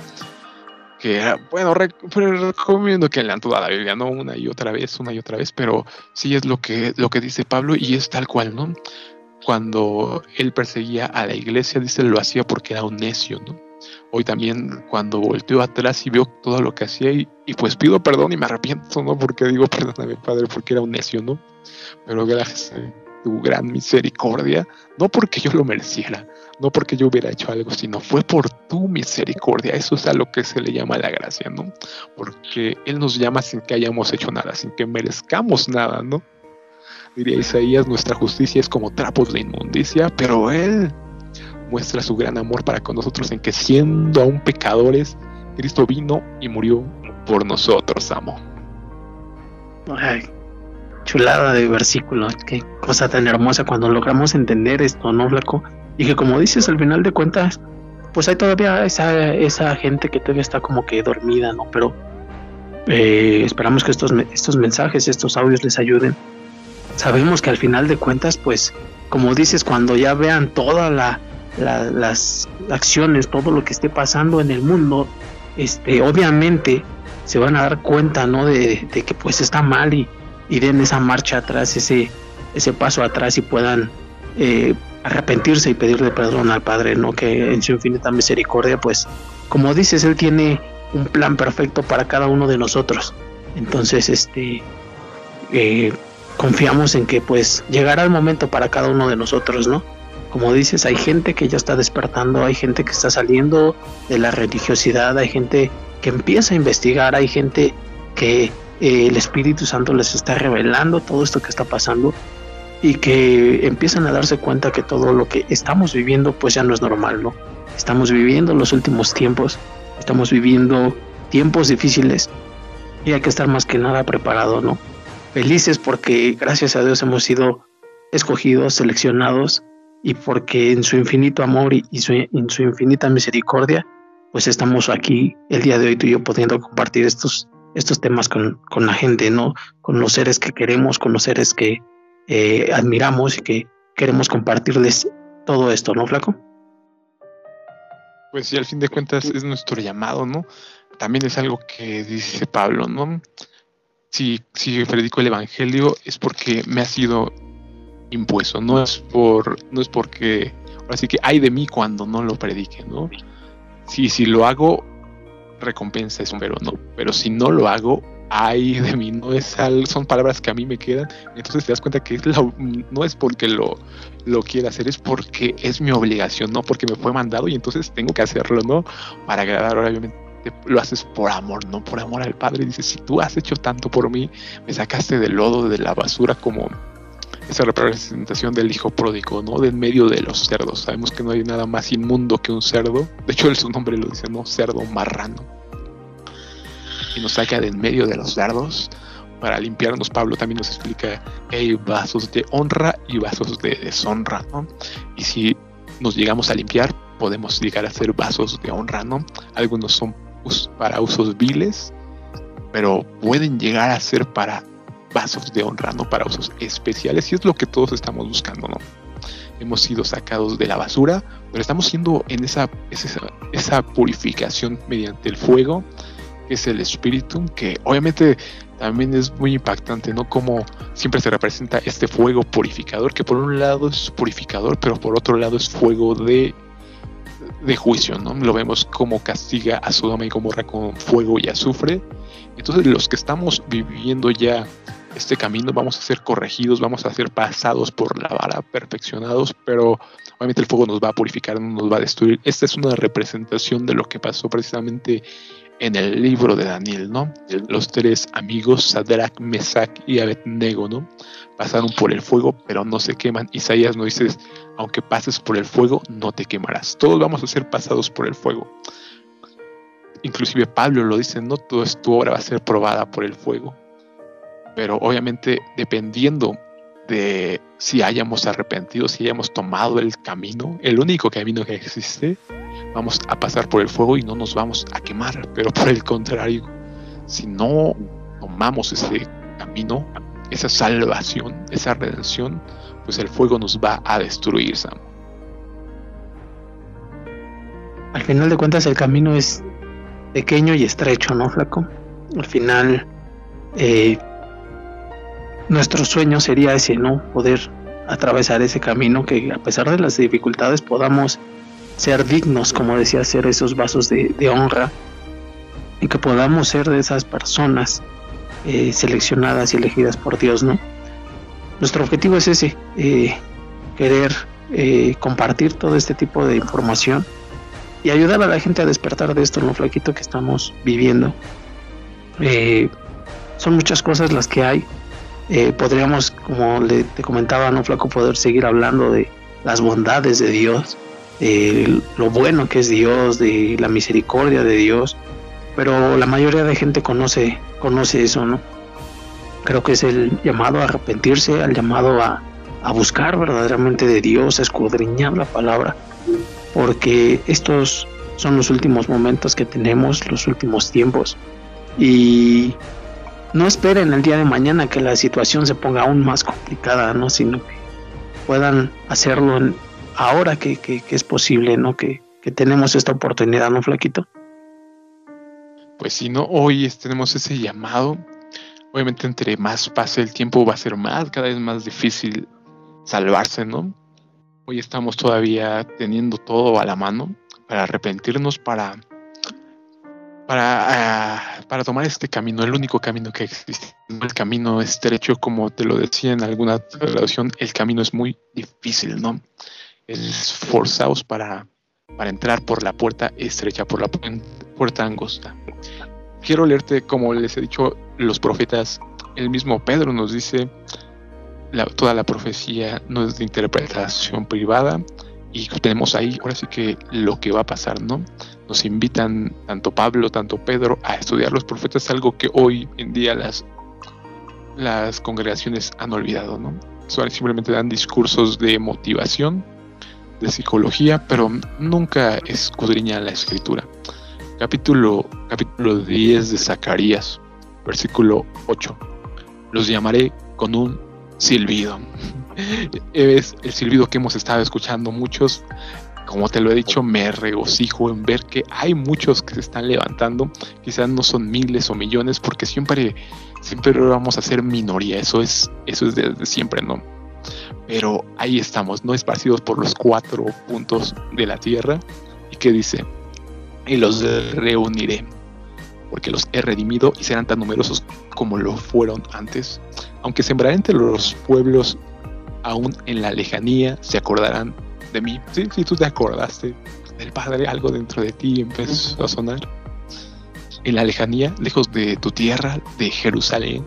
que, bueno, recomiendo que lean toda la Biblia, ¿no? Una y otra vez, una y otra vez, pero sí es lo que, lo que dice Pablo y es tal cual, ¿no? cuando él perseguía a la iglesia, dice, lo hacía porque era un necio, ¿no? Hoy también cuando volteó atrás y vio todo lo que hacía y, pues pido perdón y me arrepiento, ¿no? Porque digo, perdóname, Padre, porque era un necio, ¿no? Pero gracias a tu gran misericordia, no porque yo lo mereciera, no porque yo hubiera hecho algo, sino fue por tu misericordia. Eso es a lo que se le llama la gracia, ¿no? Porque Él nos llama sin que hayamos hecho nada, sin que merezcamos nada, ¿no? diría Isaías, nuestra justicia es como trapos de inmundicia, pero Él muestra su gran amor para con nosotros en que siendo aún pecadores, Cristo vino y murió por nosotros, amo. Chulada de versículo, qué cosa tan hermosa cuando logramos entender esto, ¿no, Flaco? Y que como dices, al final de cuentas, pues hay todavía esa, esa gente que todavía está como que dormida, ¿no? Pero eh, esperamos que estos, estos mensajes, estos audios les ayuden sabemos que al final de cuentas, pues, como dices, cuando ya vean las acciones, todo lo que esté pasando en el mundo, este, obviamente se van a dar cuenta, ¿no? De, que pues está mal y, y, den esa marcha atrás, ese, ese paso atrás y puedan eh, arrepentirse y pedirle perdón al Padre, ¿no? Que en su infinita misericordia, pues, como dices, Él tiene un plan perfecto para cada uno de nosotros. Entonces, este, eh, confiamos en que pues llegará el momento para cada uno de nosotros, ¿no? Como dices, hay gente que ya está despertando, hay gente que está saliendo de la religiosidad, hay gente que empieza a investigar, hay gente que eh, el Espíritu Santo les está revelando todo esto que está pasando y que empiezan a darse cuenta que todo lo que estamos viviendo pues ya no es normal, ¿no? Estamos viviendo los últimos tiempos, estamos viviendo tiempos difíciles y hay que estar más que nada preparado, ¿no? felices porque gracias a Dios hemos sido escogidos, seleccionados y porque en su infinito amor y, en su infinita misericordia, pues estamos aquí el día de hoy tú y yo pudiendo compartir estos, estos temas con, la gente, ¿no? Con los seres que queremos, con los seres que eh, admiramos y que queremos compartirles todo esto, ¿no, Flaco? Pues sí, al fin de cuentas es nuestro llamado, ¿no? También es algo que dice Pablo, ¿no? si, si predico el evangelio es porque me ha sido impuesto, no es por, no es porque, así que hay de mí cuando no lo predique, ¿no? Si, si lo hago, recompensa eso, pero no, pero si no lo hago, hay de mí, no es son palabras que a mí me quedan, entonces te das cuenta que no es porque lo, lo quiera hacer, es porque es mi obligación, no porque me fue mandado y entonces tengo que hacerlo, ¿no? Para agradar obviamente lo haces por amor, no por amor al Padre. Dice, si tú has hecho tanto por mí, me sacaste del lodo, de la basura, como esa representación del hijo pródigo, ¿no? De en medio de los cerdos. Sabemos que no hay nada más inmundo que un cerdo. De hecho, su nombre lo dice, ¿no? Cerdo marrano. Y nos saca de en medio de los cerdos para limpiarnos. Pablo también nos explica hay vasos de honra y vasos de deshonra, ¿no? Y si nos llegamos a limpiar, podemos llegar a ser vasos de honra, ¿no? Algunos son para usos viles, pero pueden llegar a ser para vasos de honra, no para usos especiales, y es lo que todos estamos buscando, ¿no? Hemos sido sacados de la basura, pero estamos siendo en esa, esa, esa purificación mediante el fuego que es el espíritu, que obviamente también es muy impactante, ¿no? Como siempre se representa este fuego purificador, que por un lado es purificador, pero por otro lado es fuego de, de juicio, ¿no? Lo vemos como castiga a Sodoma y Gomorra con fuego y azufre. Entonces los que estamos viviendo ya este camino vamos a ser corregidos, vamos a ser pasados por la vara, perfeccionados, pero obviamente el fuego nos va a purificar, no nos va a destruir. Esta es una representación de lo que pasó precisamente en el libro de Daniel, ¿no? Los tres amigos, Sadrach, Mesach y Abednego, ¿no? Pasaron por el fuego, pero no se queman. Isaías nos dice, aunque pases por el fuego, no te quemarás. Todos vamos a ser pasados por el fuego. Inclusive Pablo lo dice, no todo tu obra va a ser probada por el fuego. Pero obviamente dependiendo de si hayamos arrepentido, si hayamos tomado el camino, el único camino que existe, vamos a pasar por el fuego y no nos vamos a quemar. Pero por el contrario, si no tomamos ese camino, esa salvación, esa redención, pues el fuego nos va a destruir, Sam. Al final de cuentas el camino es pequeño y estrecho, ¿no, Flaco? Al final eh, nuestro sueño sería ese, ¿no? Poder atravesar ese camino que a pesar de las dificultades podamos ser dignos, como decía, ser esos vasos de, honra y que podamos ser de esas personas eh, seleccionadas y elegidas por Dios, ¿no? Nuestro objetivo es ese, eh, querer eh, compartir todo este tipo de información y ayudar a la gente a despertar de esto, lo flaquito que estamos viviendo. son muchas cosas las que hay, eh, podríamos, como le, te comentaba, no flaco, poder seguir hablando de las bondades de Dios, de lo bueno que es Dios, de la misericordia de Dios, pero la mayoría de gente conoce, conoce eso, ¿no? Creo que es el llamado a arrepentirse, al llamado a, a buscar verdaderamente de Dios, a escudriñar la palabra, porque estos son los últimos momentos que tenemos, los últimos tiempos. Y no esperen el día de mañana que la situación se ponga aún más complicada, ¿no? Sino que puedan hacerlo ahora que, es posible, ¿no? Que, tenemos esta oportunidad, ¿no, Flaquito? Pues si no, hoy tenemos ese llamado. Obviamente entre más pase el tiempo va a ser más, cada vez más difícil salvarse, ¿no? Hoy estamos todavía teniendo todo a la mano para arrepentirnos, para para, ah, para tomar este camino, el único camino que existe, el camino estrecho, como te lo decía en alguna traducción, el camino es muy difícil, ¿no? Es forzados para, para entrar por la puerta estrecha, por la puerta angosta. Quiero leerte, como les he dicho, los profetas, el mismo Pedro nos dice, toda la profecía no es de interpretación privada, y tenemos ahí ahora sí que lo que va a pasar, ¿no? Nos invitan tanto Pablo, tanto Pedro a estudiar los profetas, algo que hoy en día las, las congregaciones han olvidado, ¿no? simplemente dan discursos de motivación, de psicología, pero nunca escudriñan la escritura. Capítulo, capítulo 10 de Zacarías, versículo 8. Los llamaré con un silbido. es el silbido que hemos estado escuchando muchos. Como te lo he dicho, me regocijo en ver que hay muchos que se están levantando. Quizás no son miles o millones, porque siempre, siempre vamos a ser minoría. Eso es, eso es desde siempre, ¿no? Pero ahí estamos, no esparcidos por los cuatro puntos de la tierra. ¿Y qué dice? Y los reuniré, porque los he redimido y serán tan numerosos como lo fueron antes. Aunque sembraré entre los pueblos aún en la lejanía se acordarán de mí. Si sí, tú te acordaste del Padre, algo dentro de ti empezó a sonar. En la lejanía, lejos de tu tierra, de Jerusalén,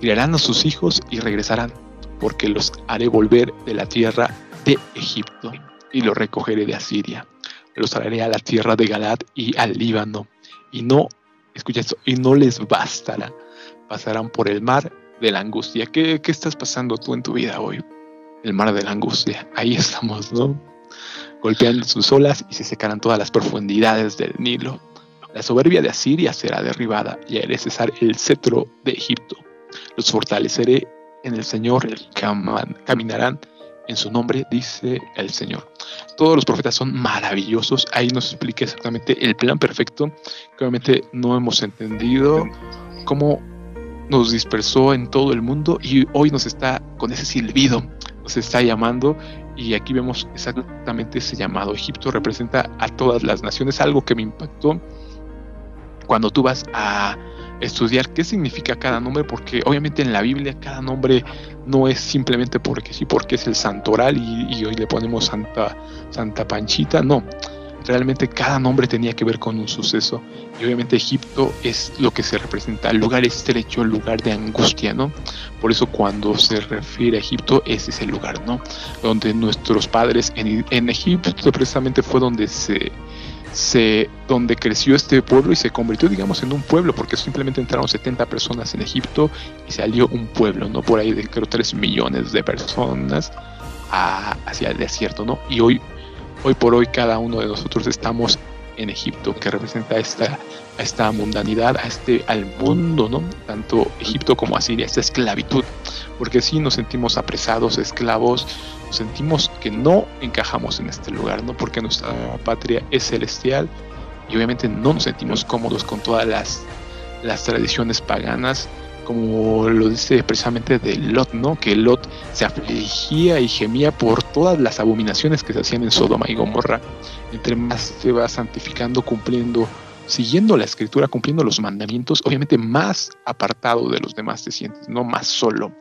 tirarán a sus hijos y regresarán, porque los haré volver de la tierra de Egipto y los recogeré de Asiria. Los haré a la tierra de Galad y al Líbano, y no, escucha esto, y no les bastará. Pasarán por el mar de la angustia. ¿Qué, estás pasando tú en tu vida hoy? El mar de la angustia. Ahí estamos, ¿no? Golpeando sus olas y se secarán todas las profundidades del Nilo. La soberbia de Asiria será derribada y haré cesar el cetro de Egipto. Los fortaleceré en el Señor, caminarán en su nombre, dice el Señor. Todos los profetas son maravillosos. Ahí nos explica exactamente el plan perfecto que obviamente no hemos entendido, cómo nos dispersó en todo el mundo y hoy nos está con ese silbido, nos está llamando y aquí vemos exactamente ese llamado. Egipto representa a todas las naciones, algo que me impactó cuando tú vas a estudiar qué significa cada nombre, porque obviamente en la Biblia cada nombre no es simplemente porque sí, porque es el santoral y, y hoy le ponemos Santa, Santa Panchita, no. Realmente cada nombre tenía que ver con un suceso. Y obviamente Egipto es lo que se representa, el lugar estrecho, el lugar de angustia, ¿no? Por eso cuando se refiere a Egipto, ese es el lugar, ¿no? Donde nuestros padres en, en Egipto precisamente fue donde se, se, donde creció este pueblo y se convirtió, digamos, en un pueblo, porque simplemente entraron 70 personas en Egipto y salió un pueblo, ¿no? Por ahí de creo 3 millones de personas hacia el desierto, ¿no? Y hoy, hoy por hoy cada uno de nosotros estamos en Egipto, que representa esta, esta mundanidad, a este, al mundo, ¿no? Tanto Egipto como Asiria, esta esclavitud, porque si nos sentimos apresados, esclavos, nos sentimos que no encajamos en este lugar, ¿no? Porque nuestra patria es celestial y obviamente no nos sentimos cómodos con todas las, las tradiciones paganas, como lo dice precisamente de Lot, ¿no? Que Lot se afligía y gemía por todas las abominaciones que se hacían en Sodoma y Gomorra. Entre más se va santificando, cumpliendo, siguiendo la escritura, cumpliendo los mandamientos, obviamente más apartado de los demás te sientes, no más solo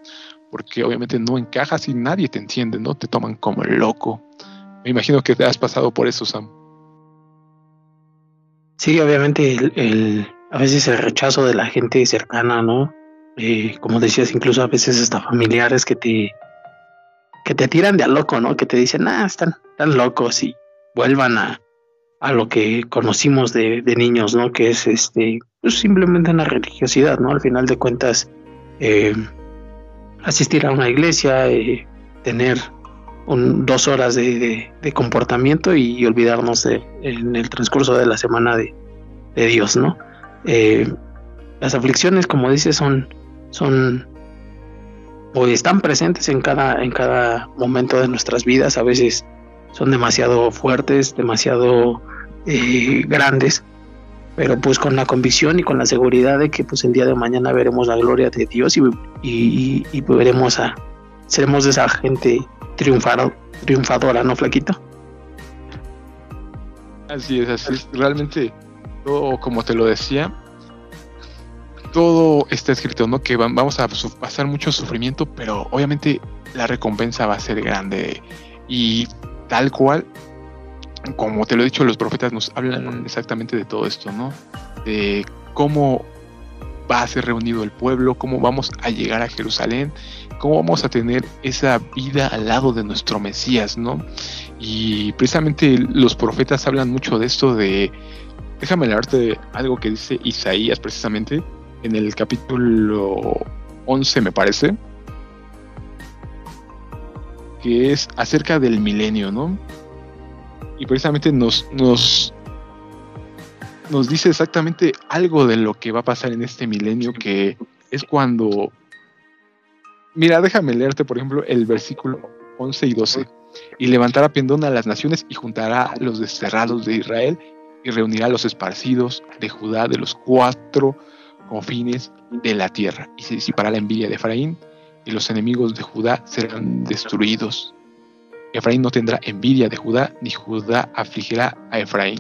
porque obviamente no encajas y nadie te entiende, ¿no? Te toman como loco. Me imagino que te has pasado por eso, Sam. Sí, obviamente el, a veces el rechazo de la gente cercana, ¿no? Eh, como decías, incluso a veces hasta familiares que te que te tiran de a loco, ¿no? Que te dicen, ah, están tan locos y vuelvan a, a lo que conocimos de, de, niños, ¿no? Que es este, pues simplemente una religiosidad, ¿no? Al final de cuentas, eh, asistir a una iglesia, eh, tener un, dos horas de, comportamiento y, olvidarnos en el transcurso de la semana de, Dios, ¿no? Las aflicciones, como dices, son, son o están presentes en cada, en cada momento de nuestras vidas. A veces son demasiado fuertes, demasiado eh, grandes pero pues con la convicción y con la seguridad de que pues el día de mañana veremos la gloria de Dios y, y, veremos a, seremos esa gente triunfadora, ¿no, Flaquito? Así es, así es. Realmente, todo, como te lo decía, todo está escrito, ¿no? Que vamos a pasar mucho sufrimiento, pero obviamente la recompensa va a ser grande. Y tal cual, como te lo he dicho, los profetas nos hablan exactamente de todo esto, ¿no? De cómo va a ser reunido el pueblo, cómo vamos a llegar a Jerusalén, cómo vamos a tener esa vida al lado de nuestro Mesías, ¿no? Y precisamente los profetas hablan mucho de esto de, déjame leerte algo que dice Isaías precisamente en el capítulo 11 me parece, que es acerca del milenio, ¿no? y precisamente nos, nos, nos dice exactamente algo de lo que va a pasar en este milenio, que es cuando... Mira, déjame leerte, por ejemplo, el versículo 11 y 12. Y levantará pendón a las naciones y juntará a los desterrados de Israel y reunirá a los esparcidos de Judá de los cuatro confines de la tierra. Y se disipará la envidia de Efraín y los enemigos de Judá serán destruidos. Efraín no tendrá envidia de Judá, ni Judá afligirá a Efraín.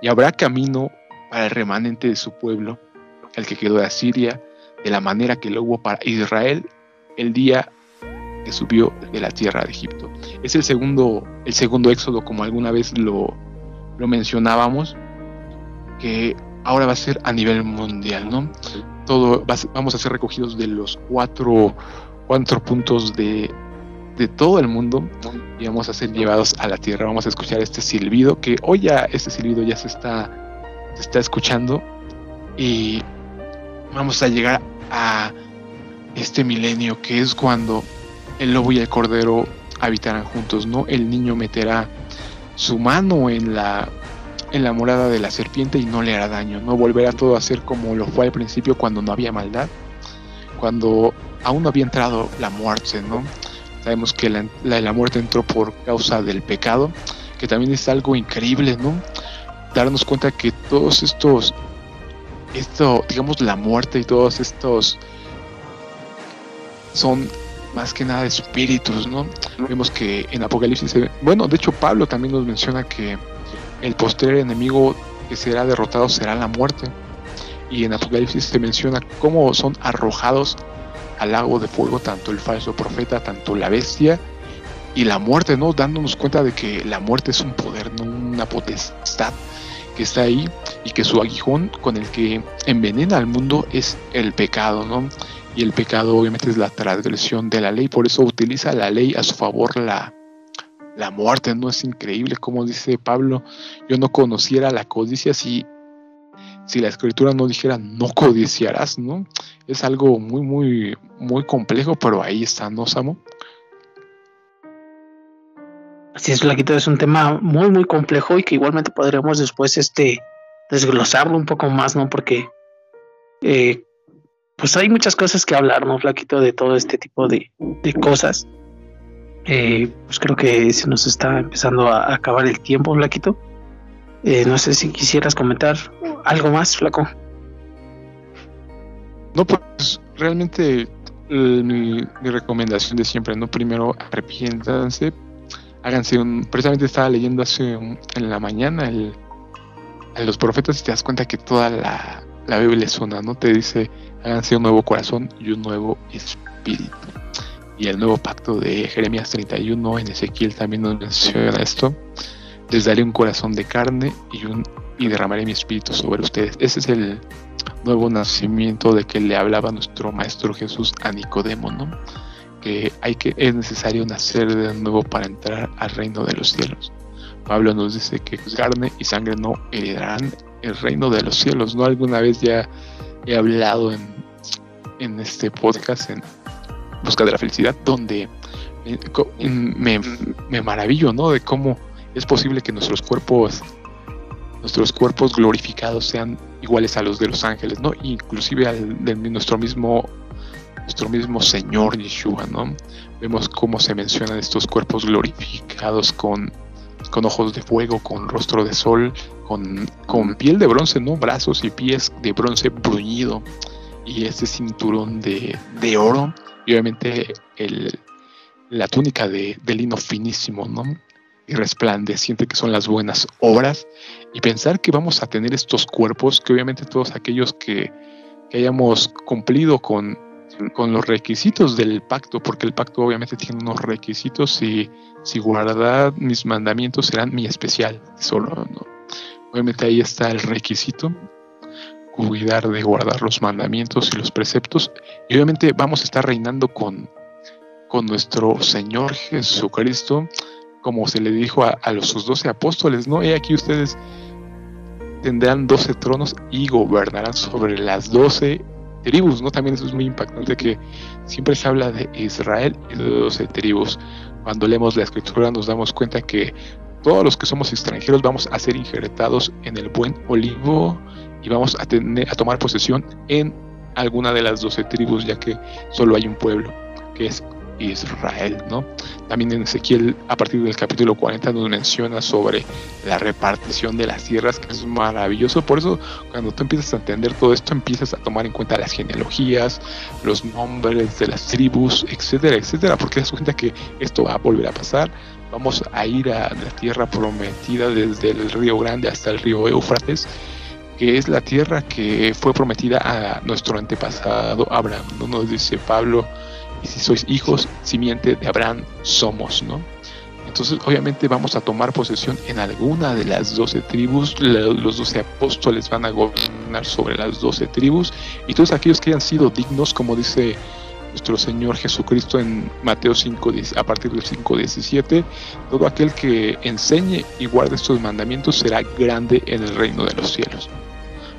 Y habrá camino para el remanente de su pueblo, el que quedó de Asiria, de la manera que lo hubo para Israel el día que subió de la tierra de Egipto. Es el segundo, el segundo éxodo, como alguna vez lo, lo mencionábamos, que ahora va a ser a nivel mundial, ¿no? Todo vamos a ser recogidos de los cuatro, cuatro puntos de, de todo el mundo y vamos a ser llevados a la tierra. Vamos a escuchar este silbido que hoy ya este silbido ya se está, se está escuchando y vamos a llegar a este milenio que es cuando el lobo y el cordero habitarán juntos, ¿no? El niño meterá su mano en la en la morada de la serpiente y no le hará daño, no volverá todo a ser como lo fue al principio cuando no había maldad, cuando aún no había entrado la muerte, ¿no? Sabemos que la, la, muerte entró por causa del pecado, que también es algo increíble, ¿no? Darnos cuenta que todos estos, esto, digamos, la muerte y todos estos son más que nada espíritus, ¿no? Vemos que en Apocalipsis, bueno, de hecho Pablo también nos menciona que el posterior enemigo que será derrotado será la muerte. Y en Apocalipsis se menciona cómo son arrojados al lago de fuego tanto el falso profeta, tanto la bestia y la muerte, ¿no? Dándonos cuenta de que la muerte es un poder, no una potestad que está ahí y que su aguijón con el que envenena al mundo es el pecado, ¿no? Y el pecado obviamente es la transgresión de la ley, por eso utiliza la ley a su favor la, la muerte, ¿no? Es increíble como dice Pablo, yo no conociera la codicia si, si la escritura no dijera no codiciarás, ¿no? Es algo muy, muy, muy complejo, pero ahí está, ¿no, Samo? Así es, Flaquito, es un tema muy, muy complejo y que igualmente podremos después este, desglosarlo un poco más, ¿no? Porque eh, pues hay muchas cosas que hablar, ¿no, Flaquito? De todo este tipo de, cosas. Eh, pues creo que se nos está empezando a acabar el tiempo, Flaquito. Eh, no sé si quisieras comentar algo más, Flaco. No, pues realmente mi, recomendación de siempre, ¿no? Primero arrepiéntanse, háganse un... Precisamente estaba leyendo hace en la mañana a los profetas y te das cuenta que toda la, la Biblia es una, ¿no? Te dice háganse un nuevo corazón y un nuevo espíritu. Y el nuevo pacto de Jeremías 31 en Ezequiel también nos menciona esto. Les daré un corazón de carne y, un, y derramaré mi espíritu sobre ustedes. Ese es el nuevo nacimiento de que le hablaba nuestro Maestro Jesús a Nicodemo, ¿no? Que, hay que es necesario nacer de nuevo para entrar al reino de los cielos. Pablo nos dice que carne y sangre no heredarán el reino de los cielos. ¿no? Alguna vez ya he hablado en, en este podcast, en Busca de la Felicidad, donde me, me, maravillo, ¿no? De cómo es posible que nuestros cuerpos, nuestros cuerpos glorificados sean iguales a los de los ángeles, ¿no? Inclusive al de nuestro mismo, nuestro mismo Señor Yeshua, ¿no? Vemos cómo se mencionan estos cuerpos glorificados con, con ojos de fuego, con rostro de sol, con, con piel de bronce, ¿no? Brazos y pies de bronce bruñido y este cinturón de, de oro y obviamente el, la túnica de, de, lino finísimo, ¿no? Y resplandeciente que son las buenas obras y pensar que vamos a tener estos cuerpos que obviamente todos aquellos que, que hayamos cumplido con, con los requisitos del pacto, porque el pacto obviamente tiene unos requisitos y si guardad mis mandamientos serán mi especial tesoro, ¿no? Obviamente ahí está el requisito cuidar de guardar los mandamientos y los preceptos. Y obviamente vamos a estar reinando con, con nuestro Señor Jesucristo, como se le dijo a, los sus doce apóstoles, ¿no? Y aquí ustedes tendrán doce tronos y gobernarán sobre las doce tribus, ¿no? También eso es muy impactante que siempre se habla de Israel y de doce tribus. Cuando leemos la escritura nos damos cuenta que todos los que somos extranjeros vamos a ser injertados en el buen olivo y vamos a, tener, a tomar posesión en alguna de las doce tribus, ya que solo hay un pueblo, que es Israel, ¿no? También en Ezequiel, a partir del capítulo 40, nos menciona sobre la repartición de las tierras, que es maravilloso. Por eso, cuando tú empiezas a entender todo esto, empiezas a tomar en cuenta las genealogías, los nombres de las tribus, etcétera, etcétera, porque das cuenta que esto va a volver a pasar. Vamos a ir a la tierra prometida desde el río Grande hasta el río Éufrates que es la tierra que fue prometida a nuestro antepasado Abraham. ¿no? Nos dice Pablo, y si sois hijos, simiente de Abraham somos, ¿no? Entonces, obviamente vamos a tomar posesión en alguna de las doce tribus, los doce apóstoles van a gobernar sobre las doce tribus, y todos aquellos que hayan sido dignos, como dice nuestro Señor Jesucristo en Mateo 5, a partir del 5.17, todo aquel que enseñe y guarde estos mandamientos será grande en el reino de los cielos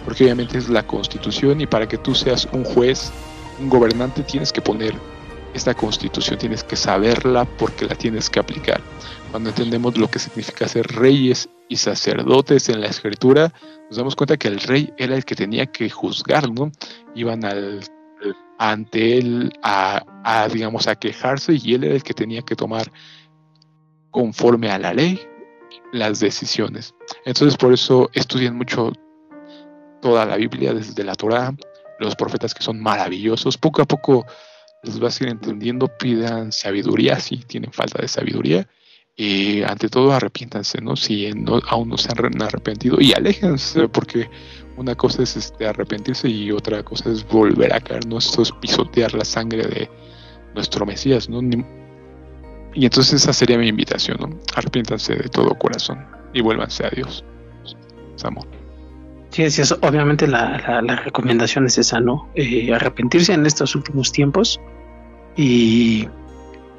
porque obviamente es la constitución y para que tú seas un juez, un gobernante, tienes que poner esta constitución, tienes que saberla porque la tienes que aplicar. Cuando entendemos lo que significa ser reyes y sacerdotes en la escritura, nos damos cuenta que el rey era el que tenía que juzgar, ¿no? Iban al, ante él a, digamos, a quejarse y él era el que tenía que tomar conforme a la ley las decisiones. Entonces por eso estudian mucho toda la Biblia desde la Torah, los profetas que son maravillosos. Poco a poco les vas a ir entendiendo, pidan sabiduría si tienen falta de sabiduría. Y ante todo arrepiéntanse, ¿no? Si aún no se han arrepentido y aléjense, porque una cosa es este, arrepentirse y otra cosa es volver a caer, ¿no? Es pisotear la sangre de nuestro Mesías, ¿no? y entonces esa sería mi invitación, ¿no? Arrepiéntanse de todo corazón y vuélvanse a Dios. Samo. Sí, es, obviamente la, recomendación es esa, ¿no? Eh, arrepentirse en estos últimos tiempos y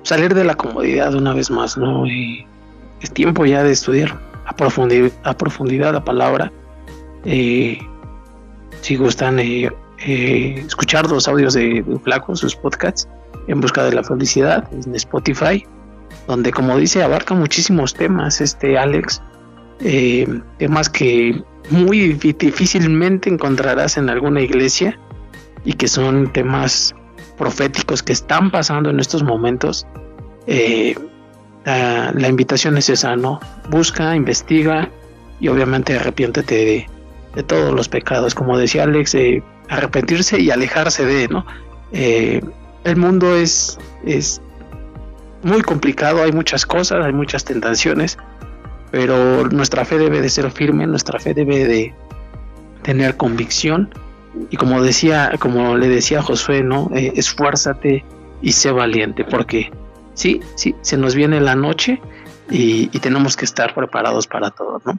salir de la comodidad una vez más, ¿no? es tiempo ya de estudiar a, profundidad, a profundidad la palabra. Eh, si gustan eh, escuchar los audios de, de Flaco, sus podcasts, en busca de la felicidad en Spotify, donde como dice abarca muchísimos temas, este Alex, temas que muy difícilmente encontrarás en alguna iglesia y que son temas proféticos que están pasando en estos momentos. Eh, la, invitación es esa, ¿no? Busca, investiga y obviamente arrepiéntete de, todos los pecados. Como decía Alex, arrepentirse y alejarse de, ¿no? Eh, el mundo es, es muy complicado, hay muchas cosas, hay muchas tentaciones pero nuestra fe debe de ser firme, nuestra fe debe de tener convicción y como decía, como le decía Josué, ¿no? Eh, esfuérzate y sé valiente, porque sí, sí, se nos viene la noche y, tenemos que estar preparados para todo, ¿no?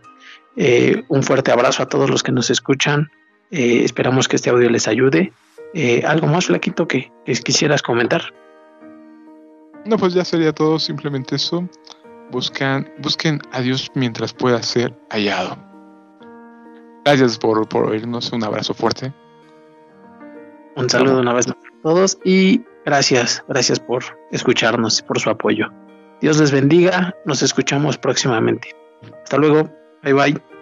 Eh, un fuerte abrazo a todos los que nos escuchan. Eh, esperamos que este audio les ayude. ¿Algo más, Flaquito, que quisieras comentar? No, pues ya sería todo, simplemente eso. Buscan, busquen a Dios mientras pueda ser hallado. Gracias por, por oírnos. Un abrazo fuerte. Un saludo una vez más a todos y gracias, gracias por escucharnos y por su apoyo. Dios les bendiga. Nos escuchamos próximamente. Hasta luego. Bye bye.